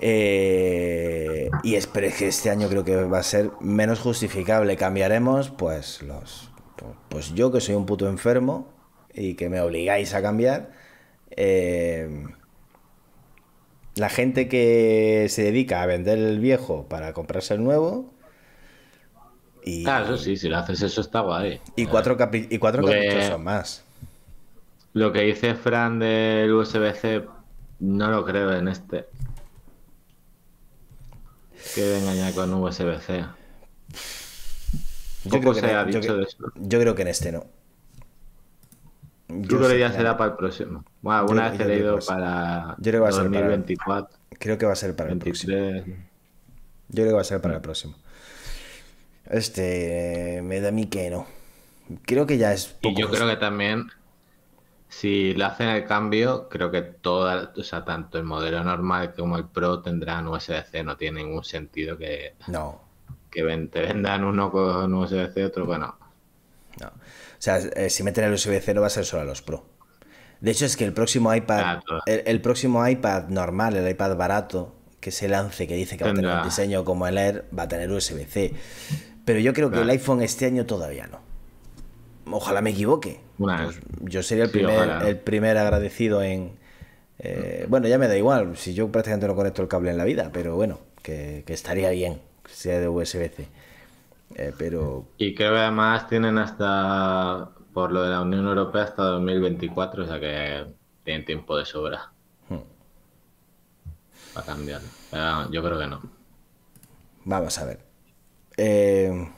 [SPEAKER 1] Eh, y es, pero es que este año creo que va a ser menos justificable. Cambiaremos, pues los, pues yo que soy un puto enfermo y que me obligáis a cambiar. eh, la gente que se dedica a vender el viejo para comprarse el nuevo. Y,
[SPEAKER 2] Claro, eso sí, si lo haces eso está guay.
[SPEAKER 1] y cuatro, capi- y cuatro caprichosos más.
[SPEAKER 2] Lo que dice Fran del USB-C, no lo creo en este. Que venga ya con USB-C.
[SPEAKER 1] Yo
[SPEAKER 2] Poco
[SPEAKER 1] creo, que
[SPEAKER 2] se
[SPEAKER 1] en-
[SPEAKER 2] ha
[SPEAKER 1] yo
[SPEAKER 2] dicho
[SPEAKER 1] cre-
[SPEAKER 2] de eso.
[SPEAKER 1] yo creo que en este no.
[SPEAKER 2] Yo creo que ya será para el próximo. Bueno,
[SPEAKER 1] Yo-
[SPEAKER 2] alguna vez
[SPEAKER 1] yo
[SPEAKER 2] he leído para
[SPEAKER 1] Yo creo que va a ser para-
[SPEAKER 2] 2024,
[SPEAKER 1] Creo que va a ser para el próximo.
[SPEAKER 2] 23.
[SPEAKER 1] Yo creo que va a ser para el próximo. Este me da a mí que no. Creo que ya es
[SPEAKER 2] Y yo creo que también, si le hacen el cambio, creo que toda, o sea, tanto el modelo normal como el Pro tendrán USB-C. No tiene ningún sentido que,
[SPEAKER 1] No,
[SPEAKER 2] que ven- te vendan uno con USB-C, otro con no.
[SPEAKER 1] no. O sea, eh, si meten el USB-C no va a ser solo a los Pro. De hecho, es que el próximo iPad,
[SPEAKER 2] Ah,
[SPEAKER 1] el, el próximo iPad normal, el iPad barato, que se lance, que dice que va a tener un diseño como el Air, va a tener USB-C. Pero yo creo que el iPhone este año todavía no. Ojalá me equivoque. Pues yo sería el
[SPEAKER 2] Sí,
[SPEAKER 1] primer,
[SPEAKER 2] ojalá.
[SPEAKER 1] el primer agradecido en... eh, bueno, ya me da igual, si yo prácticamente no conecto el cable en la vida, pero bueno, que, que estaría bien sea de USB-C. Eh, pero
[SPEAKER 2] Y creo que además tienen hasta, por lo de la Unión Europea, hasta 2024, o sea que tienen tiempo de sobra
[SPEAKER 1] Hmm.
[SPEAKER 2] para cambiarlo. Pero yo creo que no.
[SPEAKER 1] Vamos a ver. Eh,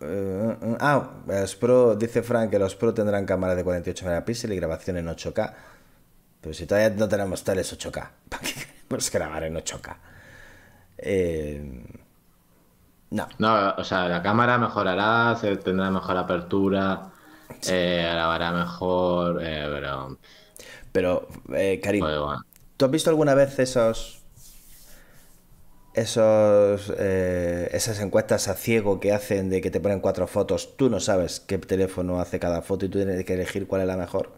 [SPEAKER 1] eh, ah, los Pro, dice Frank que los Pro tendrán cámaras de 48 megapíxeles y grabación en 8K. Pero si todavía no tenemos tales 8K, ¿para qué queremos grabar en 8K? Eh, no,
[SPEAKER 2] No, o sea, la cámara mejorará, se tendrá mejor apertura, eh, grabará mejor, eh, pero
[SPEAKER 1] pero Karim,
[SPEAKER 2] pues, bueno.
[SPEAKER 1] ¿tú has visto alguna vez esos esos esas encuestas a ciego que hacen de que te ponen cuatro fotos? Tú no sabes qué teléfono hace cada foto y tú tienes que elegir cuál es la mejor.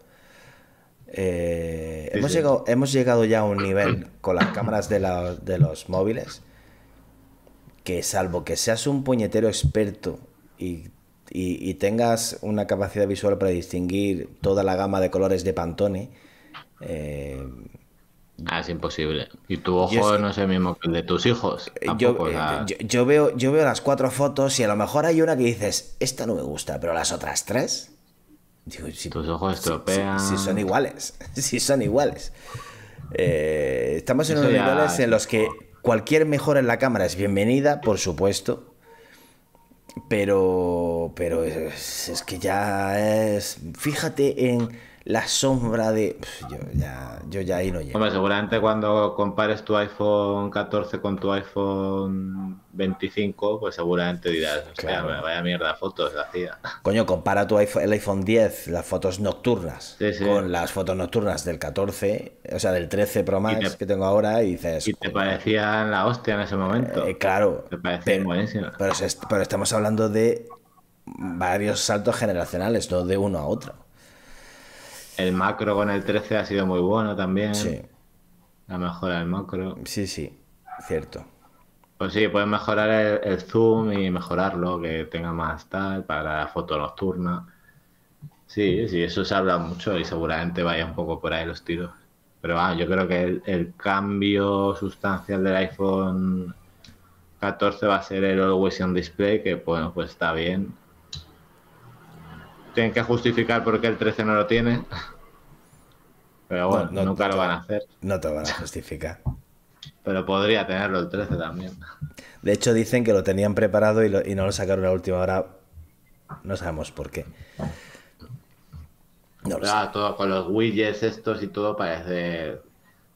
[SPEAKER 1] Eh,
[SPEAKER 2] Sí,
[SPEAKER 1] hemos,
[SPEAKER 2] sí.
[SPEAKER 1] Llegado, hemos llegado ya a un nivel con las cámaras de, la- de los móviles que salvo que seas un puñetero experto y, y- y tengas una capacidad visual para distinguir toda la gama de colores de Pantone, eh,
[SPEAKER 2] Ah, es imposible. Y tu ojo no es el mismo que el de tus hijos.
[SPEAKER 1] Eh, yo, yo, veo, yo veo las cuatro fotos y a lo mejor hay una que dices, esta no me gusta, pero las otras tres.
[SPEAKER 2] Digo, si, tus ojos estropean.
[SPEAKER 1] Si, son iguales. Si son iguales. Eh, estamos en unos niveles en los que cualquier mejora en la cámara es bienvenida, por supuesto. Pero, pero es, que ya es. Fíjate en la sombra de. Yo ya, yo ya ahí no llego.
[SPEAKER 2] Hombre, seguramente cuando compares tu iPhone 14 con tu iPhone 25, pues seguramente dirás, vaya mierda fotos hacía.
[SPEAKER 1] Coño, compara tu iPhone, el iPhone 10, las fotos nocturnas, con las fotos nocturnas del 14, o sea, del 13 Pro Max que tengo ahora, y dices.
[SPEAKER 2] Y te parecían la hostia en ese momento.
[SPEAKER 1] Eh, claro.
[SPEAKER 2] Te parecían buenísimas.
[SPEAKER 1] Pero, pero estamos hablando de varios saltos generacionales, no de uno a otro.
[SPEAKER 2] El macro con el 13 ha sido muy bueno también. Sí. La mejora del macro.
[SPEAKER 1] Sí, sí, cierto.
[SPEAKER 2] Pues sí, puedes mejorar el, zoom y mejorarlo, que tenga más tal para la foto nocturna. Sí, sí, eso se habla mucho y seguramente vaya un poco por ahí los tiros. Pero ah, yo creo que el, cambio sustancial del iPhone 14 va a ser el Always On Display, que bueno, pues está bien tienen que justificar por qué el 13 no lo tiene. Pero bueno, nunca lo van a hacer.
[SPEAKER 1] No te van a justificar.
[SPEAKER 2] Pero podría tenerlo el 13 también.
[SPEAKER 1] De hecho, dicen que lo tenían preparado y, no lo sacaron a última hora. No sabemos por qué.
[SPEAKER 2] No lo todo con los widgets estos y todo parece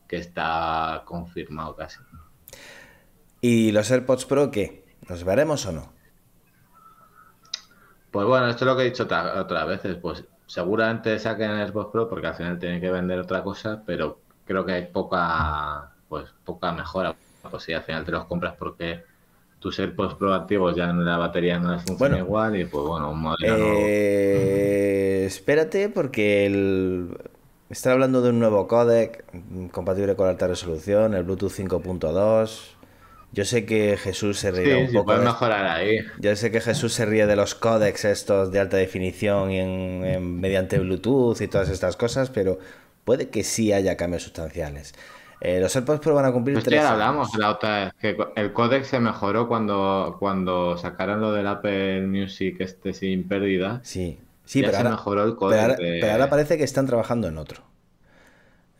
[SPEAKER 2] que está confirmado casi.
[SPEAKER 1] ¿Y los AirPods Pro qué? ¿Los veremos o no?
[SPEAKER 2] Pues bueno, esto es lo que he dicho otras veces. Pues seguramente saquen el Xbox Pro porque al final tienen que vender otra cosa, pero creo que hay poca, pues poca mejora. Pues si al final te los compras porque tus AirPods Pro activos ya en la batería no les funciona igual y pues bueno, un modelo
[SPEAKER 1] eh, Espérate porque el... Está hablando de un nuevo codec compatible con alta resolución, el Bluetooth 5.2. Yo sé que Jesús se ríe un poco.
[SPEAKER 2] mejorar ahí.
[SPEAKER 1] Yo sé que Jesús se ríe de los códex estos de alta definición y en, mediante Bluetooth y todas estas cosas, pero puede que sí haya cambios sustanciales. Eh, los AirPods Pro van a cumplir
[SPEAKER 2] pues tres ya hablamos la otra vez, que el códex se mejoró cuando, cuando sacaron lo del Apple Music este sin pérdida.
[SPEAKER 1] Sí, sí, pero, ahora,
[SPEAKER 2] mejoró el
[SPEAKER 1] pero ahora parece que están trabajando en otro.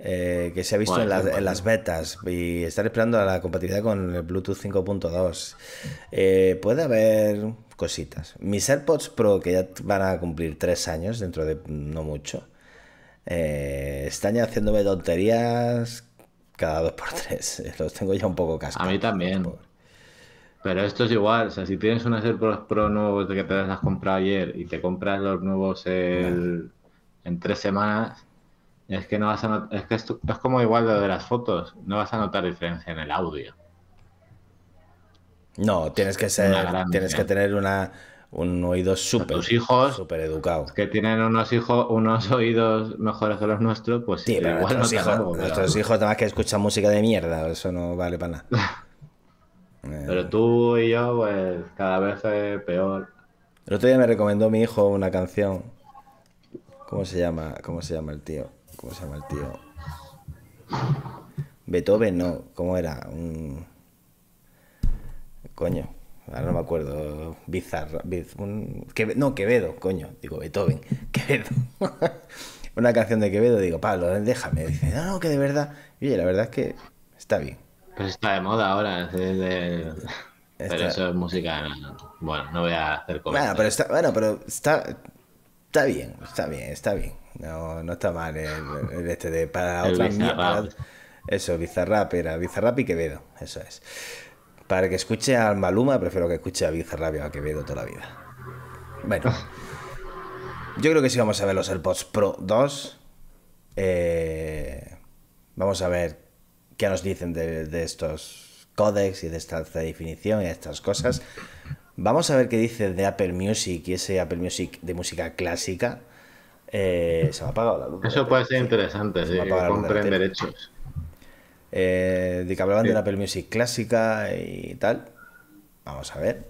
[SPEAKER 1] Eh, que se ha visto en, las, betas y estar esperando a la compatibilidad con el Bluetooth 5.2. Eh, puede haber cositas. Mis AirPods Pro, que ya van a cumplir tres años dentro de no mucho, eh, están ya haciéndome tonterías cada dos por tres. Los tengo ya un poco cascados.
[SPEAKER 2] A mí también. Pero esto es igual, o sea, si tienes unos AirPods Pro nuevos de que te las has comprado ayer y te compras los nuevos en tres semanas, es que no vas a es que es como igual lo de las fotos, no vas a notar diferencia en el audio.
[SPEAKER 1] No, tienes que ser, tienes que tener una, un oído súper
[SPEAKER 2] hijos
[SPEAKER 1] súper educado.
[SPEAKER 2] Que tienen unos hijos, unos oídos mejores que los nuestros, pues
[SPEAKER 1] sí, igual nuestros, hijos, nuestros hijos además que escuchan música de mierda, eso no vale para nada.
[SPEAKER 2] pero tú y yo, pues cada vez es peor.
[SPEAKER 1] El otro día me recomendó mi hijo una canción. ¿Cómo se llama? ¿Cómo se llama el tío? ¿Cómo se llama el tío? Beethoven, no. ¿Cómo era? Un... Coño, ahora no me acuerdo. Bizarra. No, Quevedo, coño. Digo, Beethoven. Quevedo. Una canción de Quevedo, digo, Pablo, déjame. Dice, no, no, que de verdad. Y oye, la verdad es que está bien.
[SPEAKER 2] Pues está de moda ahora. Pero eso es música. Bueno, no voy a hacer
[SPEAKER 1] comentarios. Bueno, pero está, bueno, pero está, está bien, está bien, está bien. No, no está mal el, este de para otra Eso, Bizarrap era Bizarrap y Quevedo, eso es. Para que escuche al Maluma, prefiero que escuche a Bizarrap y a Quevedo toda la vida. Bueno, yo creo que sí vamos a ver los AirPods Pro 2. Eh, vamos a ver qué nos dicen de, estos códex y de esta definición y de estas cosas. Vamos a ver qué dice de Apple Music y ese Apple Music de música clásica eh, se me ha apagado la luz.
[SPEAKER 2] Eso puede ser interesante, sí, compren derechos.
[SPEAKER 1] Eh, de que hablaban de la Apple Music clásica y tal. Vamos a ver.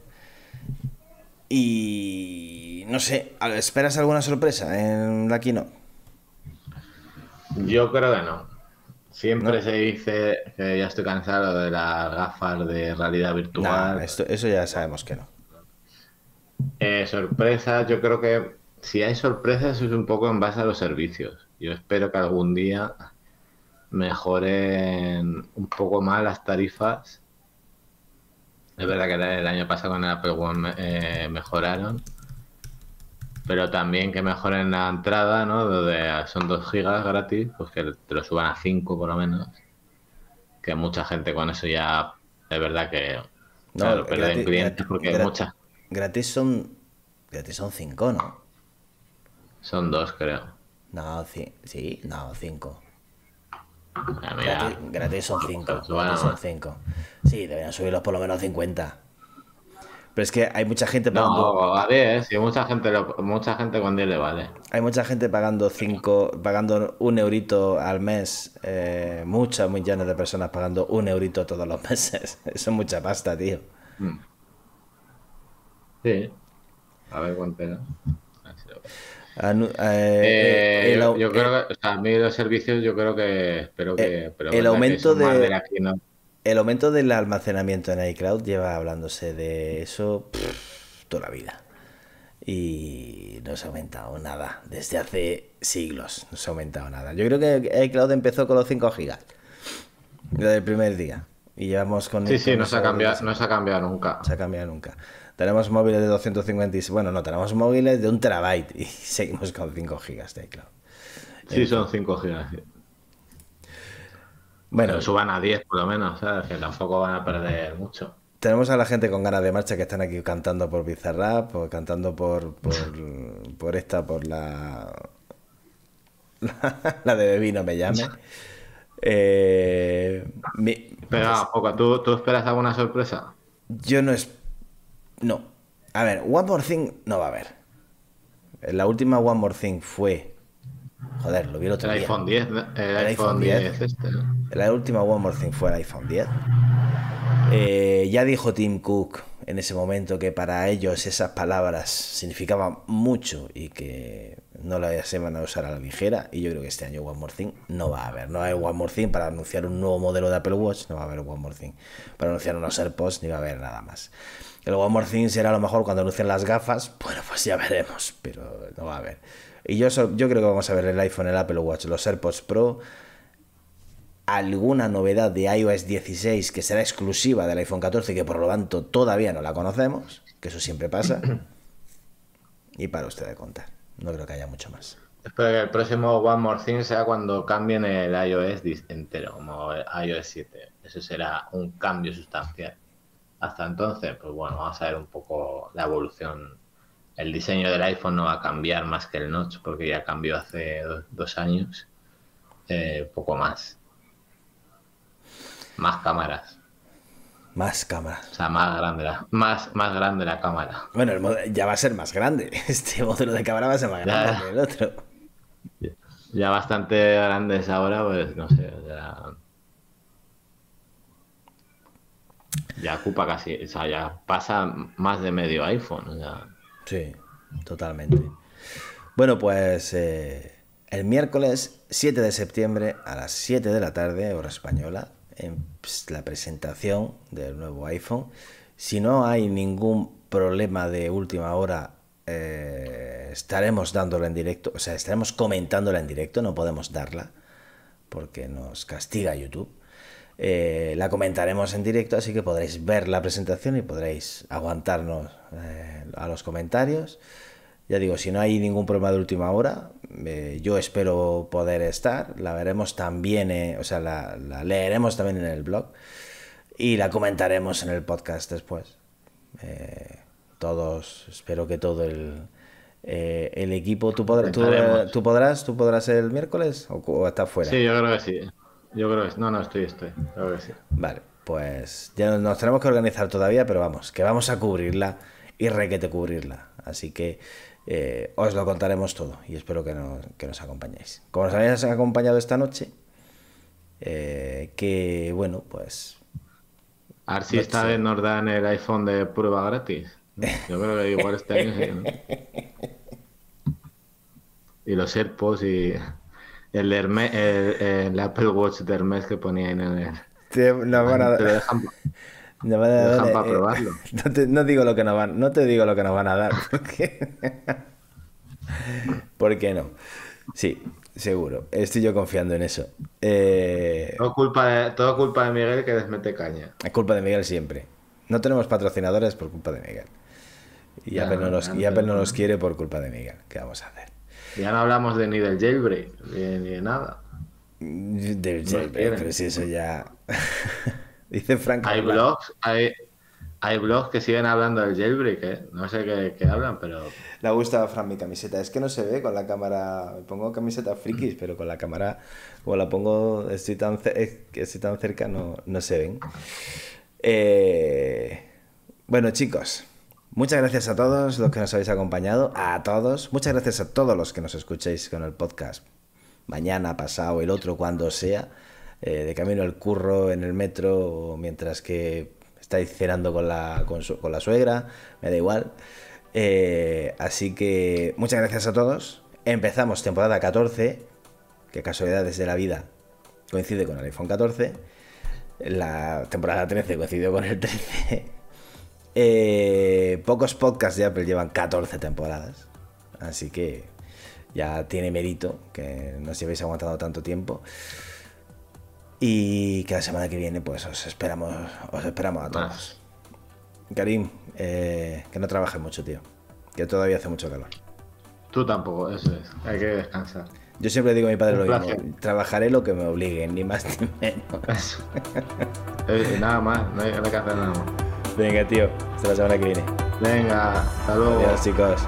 [SPEAKER 1] Y no sé, ¿esperas alguna sorpresa en la Kino?
[SPEAKER 2] Yo creo que no. Siempre se dice que ya estoy cansado de las gafas de realidad virtual.
[SPEAKER 1] esto, eso ya sabemos que no.
[SPEAKER 2] Eh, sorpresas, yo creo que si hay sorpresas es un poco en base a los servicios. Yo espero que algún día mejoren un poco más las tarifas. Es verdad que el año pasado con el Apple One eh, mejoraron, pero también que mejoren la entrada, ¿no? Donde son 2 gigas gratis, pues que te lo suban a 5 por lo menos. Que mucha gente con eso ya es verdad que no, pierden clientes porque muchas.
[SPEAKER 1] Gratis son gratis son 5, ¿no?
[SPEAKER 2] Son 2, creo.
[SPEAKER 1] No, sí, no, 5.
[SPEAKER 2] Ah,
[SPEAKER 1] gratis, son 5. son 5. Sí, deberían subirlos por lo menos a 50. Pero es que hay mucha gente
[SPEAKER 2] pagando. No, vale, ¿eh? mucha gente, mucha gente con 10 le vale.
[SPEAKER 1] Hay mucha gente pagando 5, pagando un eurito al mes. Eh, muchas millones de personas pagando un eurito todos los meses. Eso es mucha pasta, tío. Mm.
[SPEAKER 2] Sí. A ver cuánto era. Eh, eh, yo, creo que, a mí los servicios, yo creo que, espero que,
[SPEAKER 1] el aumento de, el aumento del almacenamiento en iCloud lleva hablándose de eso toda la vida. Y no se ha aumentado nada. Desde hace siglos no se ha aumentado nada. Yo creo que iCloud empezó con los 5 gigas. Desde el primer día. Y llevamos con...
[SPEAKER 2] Sí, sí, no se, ha cambiado, no se ha cambiado nunca.
[SPEAKER 1] se ha cambiado nunca. Tenemos móviles de 256... Bueno, no, tenemos móviles de un terabyte y seguimos con 5 gigas de iCloud.
[SPEAKER 2] Sí, son 5 gigas. Bueno, suban a 10 por lo menos, ¿sabes? Que tampoco van a perder mucho.
[SPEAKER 1] Tenemos a la gente con ganas de marcha que están aquí cantando por Bizarrap, o cantando por, por, esta, por la, la, de Bebino me llame. Eh,
[SPEAKER 2] Pero poco, ¿tú, ¿tú esperas alguna sorpresa?
[SPEAKER 1] Yo no es. No. A ver, One More Thing no va a haber. La última One More Thing fue Joder, lo vi el otro
[SPEAKER 2] el iPhone 10, el, iPhone 10, este,
[SPEAKER 1] La última One More Thing fue el iPhone 10. Eh, ya dijo Tim Cook en ese momento que para ellos esas palabras significaban mucho y que no las iban a usar a la ligera. Y yo creo que este año One More Thing no va a haber. No hay One More Thing para anunciar un nuevo modelo de Apple Watch, no va a haber One More Thing. Para anunciar unos AirPods ni va a haber nada más. El One More Thing será a lo mejor cuando anuncien las gafas. Bueno, pues ya veremos, pero no va a haber. Y yo, yo creo que vamos a ver el iPhone, el Apple Watch, los AirPods Pro, alguna novedad de iOS 16 que será exclusiva del iPhone 14 que por lo tanto todavía no la conocemos, que eso siempre pasa. y para usted de contar. No creo que haya mucho más.
[SPEAKER 2] Espero que el próximo One More Thing sea cuando cambien el iOS entero, como el iOS 7. Eso será un cambio sustancial. Hasta entonces, pues bueno, vamos a ver un poco la evolución el diseño del iPhone no va a cambiar más que el notch porque ya cambió hace dos, años. Eh, poco más. Más cámaras.
[SPEAKER 1] Más cámaras.
[SPEAKER 2] O sea, más grande la, más, más grande la cámara.
[SPEAKER 1] Bueno, ya va a ser más grande. Este modelo de cámara va a ser más grande que el otro.
[SPEAKER 2] Ya bastante grandes ahora, pues no sé. Ya, ya ocupa casi. O sea, ya pasa más de medio iPhone. O sea,
[SPEAKER 1] Sí, totalmente. Bueno, pues eh, el miércoles 7 de septiembre a las 7 de la tarde, hora española, en pues, la presentación del nuevo iPhone. Si no hay ningún problema de última hora, eh, estaremos dándola en directo, o sea, estaremos comentándola en directo, no podemos darla porque nos castiga YouTube. Eh, la comentaremos en directo, así que podréis ver la presentación y podréis aguantarnos eh, a los comentarios. Ya digo, si no hay ningún problema de última hora, eh, yo espero poder estar. La veremos también, o sea, la, leeremos también en el blog y la comentaremos en el podcast después. todos, espero que todo el, el equipo. ¿tú, podrás, tú, podrás, ¿Tú podrás el miércoles o, o estás fuera?
[SPEAKER 2] Sí, yo creo que sí. Yo creo que no, no, estoy, estoy. Creo que sí.
[SPEAKER 1] Vale, pues ya nos tenemos que organizar todavía, pero vamos, que vamos a cubrirla y requete cubrirla. Así que eh, os lo contaremos todo y espero que nos, que nos acompañéis. Como nos habéis acompañado esta noche, eh, que bueno, pues.
[SPEAKER 2] A ver si esta vez nos dan el iPhone de prueba gratis. Yo creo que igual este año Y los AirPods y el, Hermes, el, el Apple Watch de Hermes que ponía en el.
[SPEAKER 1] Te, van a
[SPEAKER 2] Te lo dejan,
[SPEAKER 1] dar,
[SPEAKER 2] dejan
[SPEAKER 1] eh,
[SPEAKER 2] para
[SPEAKER 1] eh,
[SPEAKER 2] probarlo.
[SPEAKER 1] No te, no digo lo que nos van, no te digo lo que nos van a dar, porque... ¿Por qué no? Sí, seguro. Estoy yo confiando en eso. Eh,
[SPEAKER 2] Todo culpa, de, todo culpa de Miguel que les mete caña.
[SPEAKER 1] es culpa de Miguel siempre. No tenemos patrocinadores por culpa de Miguel. Y
[SPEAKER 2] Ya,
[SPEAKER 1] Apple no nos,
[SPEAKER 2] ya,
[SPEAKER 1] y Apple no nos quiere por culpa de Miguel. ¿Qué vamos a hacer?
[SPEAKER 2] Ya no hablamos de ni del jailbreak, ni, ni de nada.
[SPEAKER 1] Del
[SPEAKER 2] No
[SPEAKER 1] jailbreak, pero si eso ya... Dice Frank.
[SPEAKER 2] Hay blogs, hay, hay blogs que siguen hablando del jailbreak, ¿eh? No sé qué, qué hablan, pero
[SPEAKER 1] Le gusta a Fran mi camiseta. Es que no se ve con la cámara. Me pongo camiseta frikis, pero con la cámara, como la pongo, estoy tan, estoy tan cerca, no, no se ven. Eh, Bueno, chicos, muchas gracias a todos los que nos habéis acompañado. A todos. Muchas gracias a todos los que nos escuchéis con el podcast. Mañana, pasado, el otro, cuando sea. Eh, de camino al curro, en el metro, mientras que estáis cenando con la, con, su- con la suegra. Me da igual. Eh, así que muchas gracias a todos. Empezamos temporada 14, que casualidades de la vida coincide con el iPhone 14. La temporada 13 coincidió con el 13. Eh, pocos podcasts de Apple llevan 14 temporadas. Así que ya tiene mérito que nos llevéis aguantado tanto tiempo. Y que la semana que viene, pues os esperamos, os esperamos a todos. Karim, eh, que no trabajes mucho, tío. Que todavía hace mucho calor.
[SPEAKER 2] tú tampoco, eso es. Hay que descansar.
[SPEAKER 1] Yo siempre digo a mi padre
[SPEAKER 2] Un
[SPEAKER 1] lo
[SPEAKER 2] placer.
[SPEAKER 1] mismo. Trabajaré lo que me obliguen, ni más ni menos.
[SPEAKER 2] Eso. Eh, nada más, no hay, no hay que hacer nada más.
[SPEAKER 1] Venga, tío. Hasta la semana que viene.
[SPEAKER 2] Venga, hasta luego.
[SPEAKER 1] Adiós, chicos.